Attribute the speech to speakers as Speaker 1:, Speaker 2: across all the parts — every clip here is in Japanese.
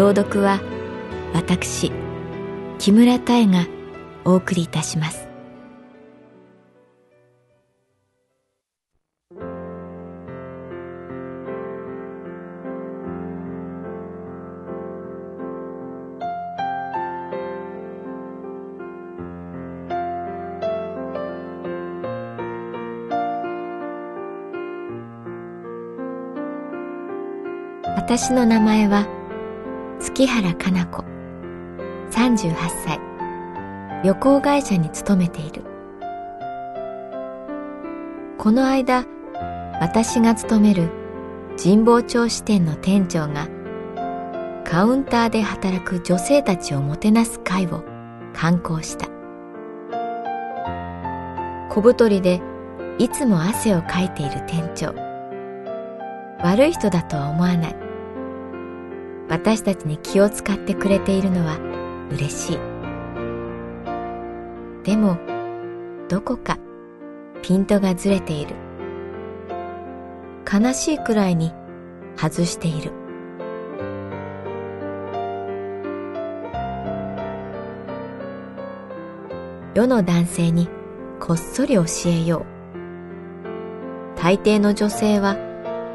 Speaker 1: 朗読は私木村多江がお送りいたします。私の名前は月原かな子。38歳。旅行会社に勤めている。この間私が勤める神保町支店の店長がカウンターで働く女性たちをもてなす会を観光した。小太りでいつも汗をかいている店長。悪い人だとは思わない。私たちに気を使ってくれているのは嬉しい。でもどこかピントがずれている。悲しいくらいに外している。世の男性にこっそり教えよう。大抵の女性は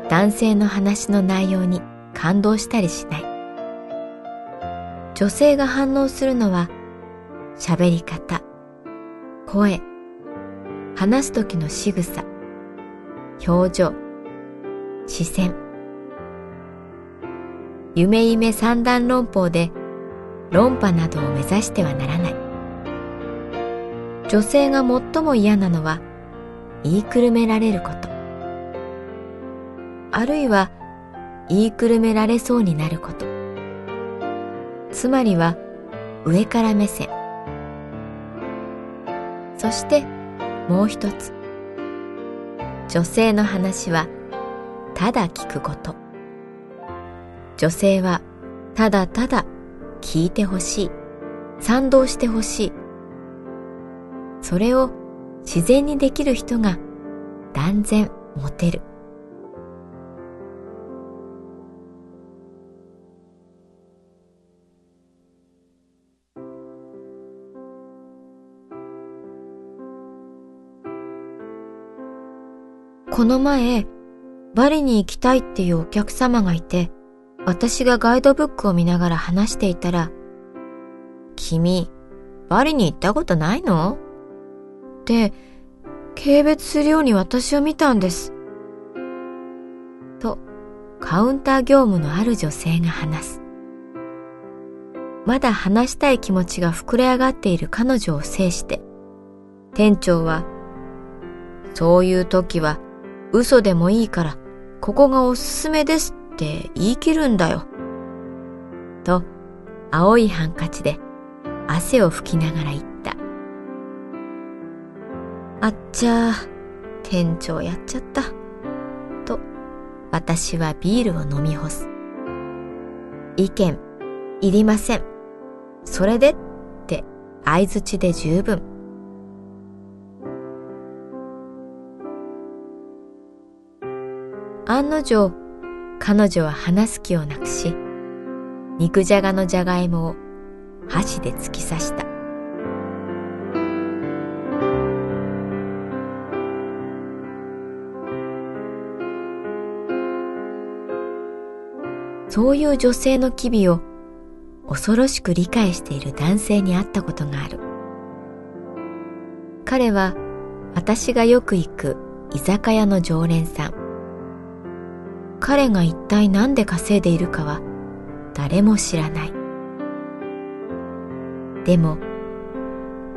Speaker 1: 男性の話の内容に感動したりしない。女性が反応するのは喋り方声話す時の仕草表情視線。夢夢三段論法で論破などを目指してはならない。女性が最も嫌なのは言いくるめられること。あるいは言いくるめられそうになること。つまりは上から目線。そしてもう一つ。女性の話はただ聞くこと。女性はただただ聞いてほしい。賛同してほしい。それを自然にできる人が断然モテる。この前、バリに行きたいっていうお客様がいて、私がガイドブックを見ながら話していたら、君、バリに行ったことないの？って、軽蔑するように私を見たんです。と、カウンター業務のある女性が話す。まだ話したい気持ちが膨れ上がっている彼女を制して、店長は、そういう時は嘘でもいいから、ここがおすすめですって言い切るんだよ。と、青いハンカチで汗を拭きながら言った。あっちゃー、店長やっちゃった。と、私はビールを飲み干す。意見、いりません。それでって相づちで十分。案の定彼女は話す気をなくし肉じゃがのじゃがいもを箸で突き刺したそういう女性の機微を恐ろしく理解している男性に会ったことがある。彼は私がよく行く居酒屋の常連さん。彼が一体何で稼いでいるかは誰も知らない。でも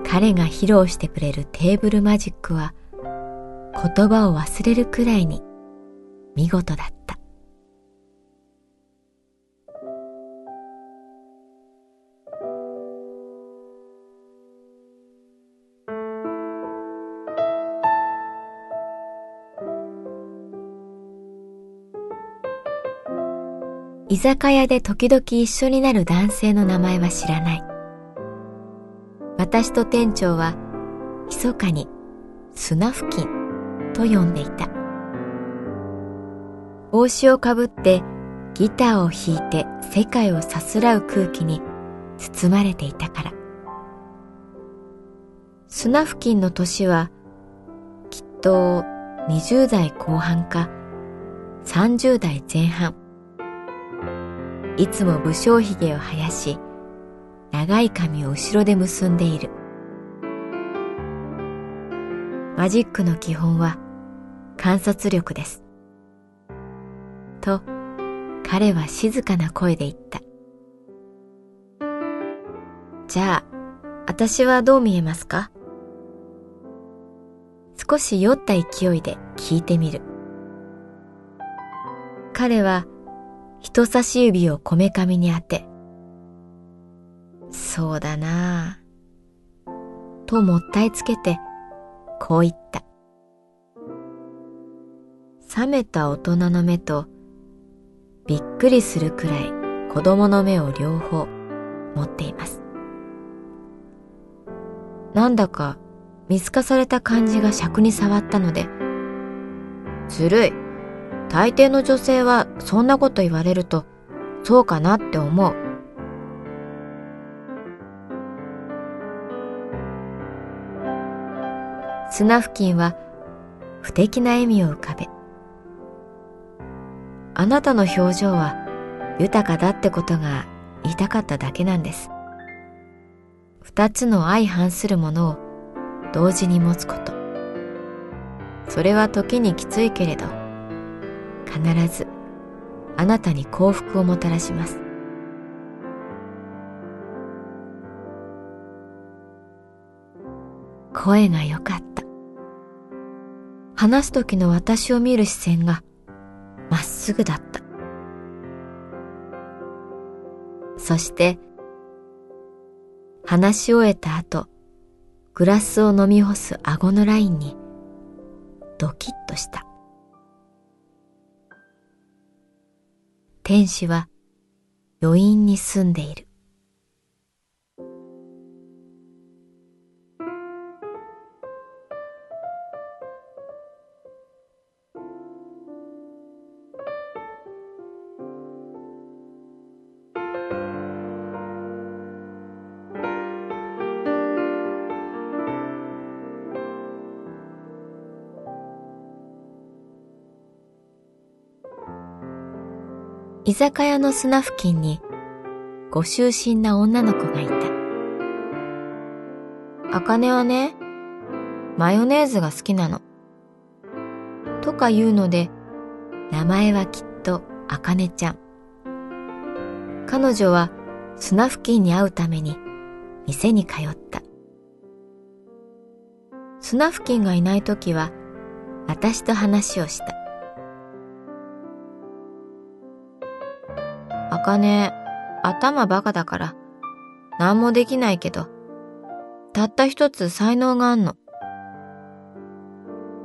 Speaker 1: 彼が披露してくれるテーブルマジックは言葉を忘れるくらいに見事だった。居酒屋で時々一緒になる男性の名前は知らない。私と店長は密かに砂付近と呼んでいた。帽子をかぶってギターを弾いて世界をさすらう空気に包まれていたから。砂付近の年はきっと20代後半か30代前半。いつも武将髭を生やし、長い髪を後ろで結んでいる。マジックの基本は観察力です。と、彼は静かな声で言った。じゃあ、私はどう見えますか？少し酔った勢いで聞いてみる。彼は人差し指をこめかみに当て、そうだなぁ、ともったいつけて、こう言った。冷めた大人の目と、びっくりするくらい子供の目を両方持っています。なんだか見透かされた感じが尺に触ったので、ずるい。大抵の女性はそんなこと言われるとそうかなって思う。砂付近は不敵な笑みを浮かべ。あなたの表情は豊かだってことが言いたかっただけなんです。二つの相反するものを同時に持つこと。それは時にきついけれど、必ずあなたに幸福をもたらします。声が良かった。話す時の私を見る視線がまっすぐだった。そして、話し終えた後、グラスを飲み干す顎のラインにドキッとした。天使は余韻に住んでいる。居酒屋の砂付近にご就寝な女の子がいた。あかねはね、マヨネーズが好きなの。とか言うので、名前はきっとあかねちゃん。彼女は砂付近に会うために店に通った。砂付近がいないときは私と話をした。あかね、頭バカだから、何もできないけど、たった一つ才能があんの。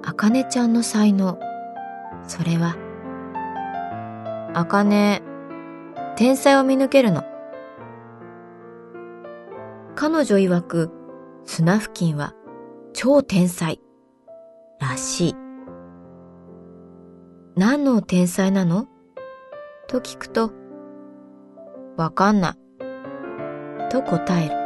Speaker 1: あかねちゃんの才能。それは、あかね、天才を見抜けるの。彼女曰く、砂付近は超天才、らしい。何の天才なの？と聞くと、わかんない。と答える。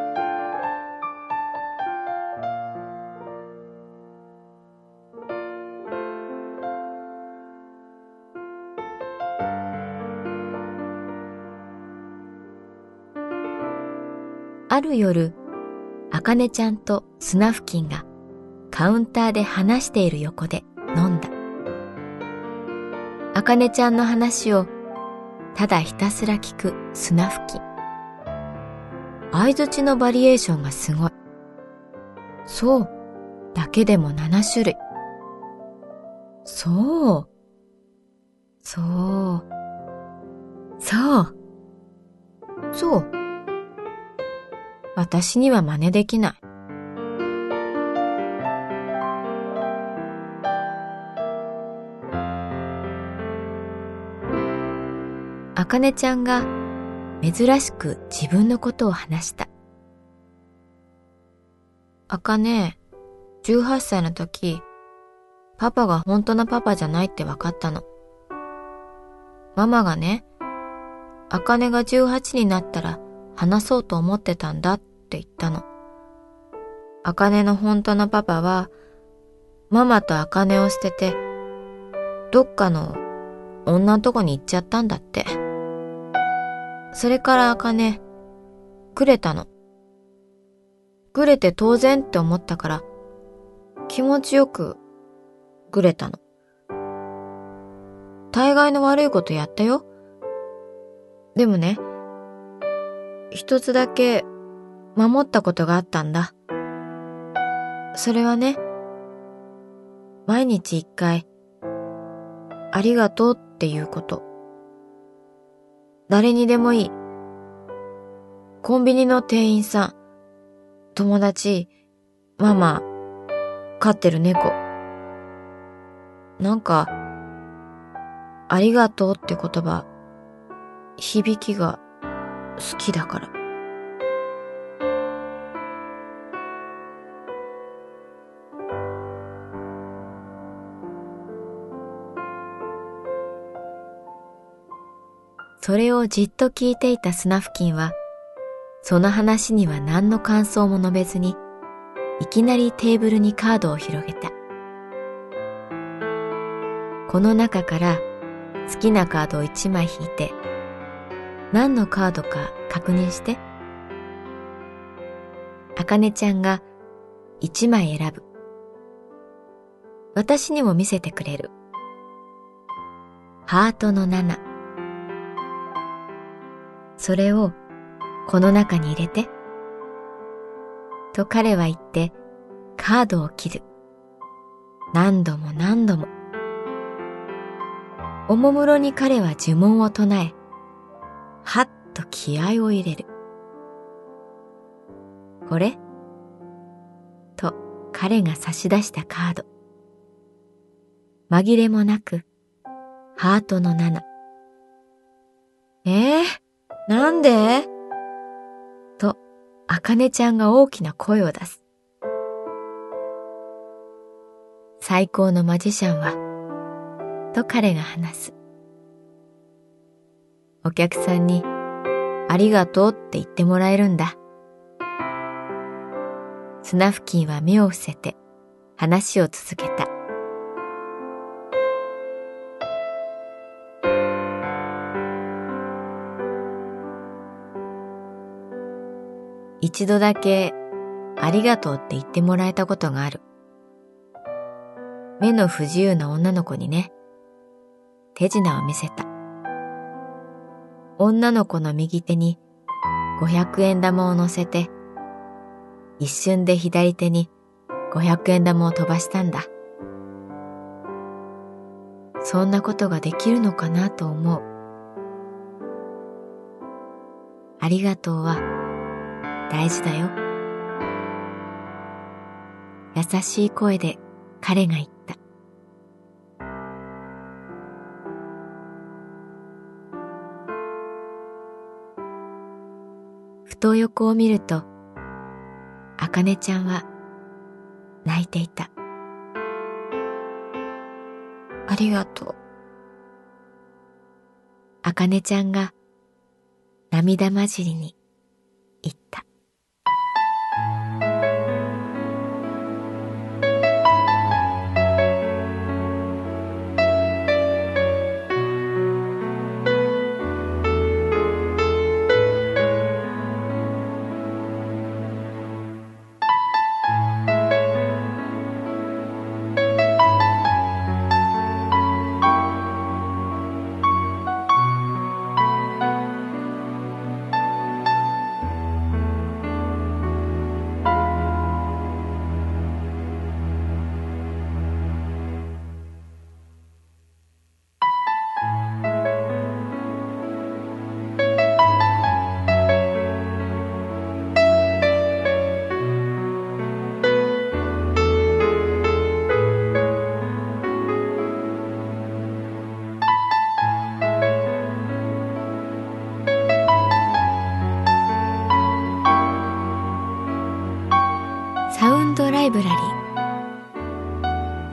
Speaker 1: ある夜、あかねちゃんとスナフキンがカウンターで話している横で飲んだ。あかねちゃんの話をただひたすら聞くスナフキン。相づちのバリエーションがすごい。そう、だけでも7種類。そう、そう、そう、そう。私には真似できない。あかねちゃんが珍しく自分のことを話した。あかね、18歳の時、パパが本当のパパじゃないって分かったの。ママがね、あかねが18になったら話そうと思ってたんだって言ったの。あかねの本当のパパは、ママとあかねを捨てて、どっかの女のとこに行っちゃったんだって。それからあかね、くれたの。くれて当然って思ったから、気持ちよく、くれたの。大概の悪いことやったよ。でもね、一つだけ守ったことがあったんだ。それはね、毎日一回、ありがとうっていうこと。誰にでもいい。コンビニの店員さん、友達、ママ、飼ってる猫。なんか、ありがとうって言葉、響きが好きだから。それをじっと聞いていたスナフキンは、その話には何の感想も述べずに、いきなりテーブルにカードを広げた。この中から好きなカードを1枚引いて、何のカードか確認して。あかねちゃんが1枚選ぶ。私にも見せてくれる。ハートの7。それをこの中に入れて。と彼は言ってカードを切る。何度も何度も。おもむろに彼は呪文を唱え、はっと気合を入れる。これと彼が差し出したカード。紛れもなく、ハートの7。ええー、なんで？と、あかねちゃんが大きな声を出す。最高のマジシャンは、と彼が話す。お客さんにありがとうって言ってもらえるんだ。スナフキンは目を伏せて話を続けた。一度だけありがとうって言ってもらえたことがある。目の不自由な女の子にね、手品を見せた。女の子の右手に500円玉を乗せて、一瞬で左手に500円玉を飛ばしたんだ。そんなことができるのかなと思う。ありがとうは大事だよ。優しい声で彼が言った。ふと横を見ると、あかねちゃんは泣いていた。ありがとう。あかねちゃんが涙まじりに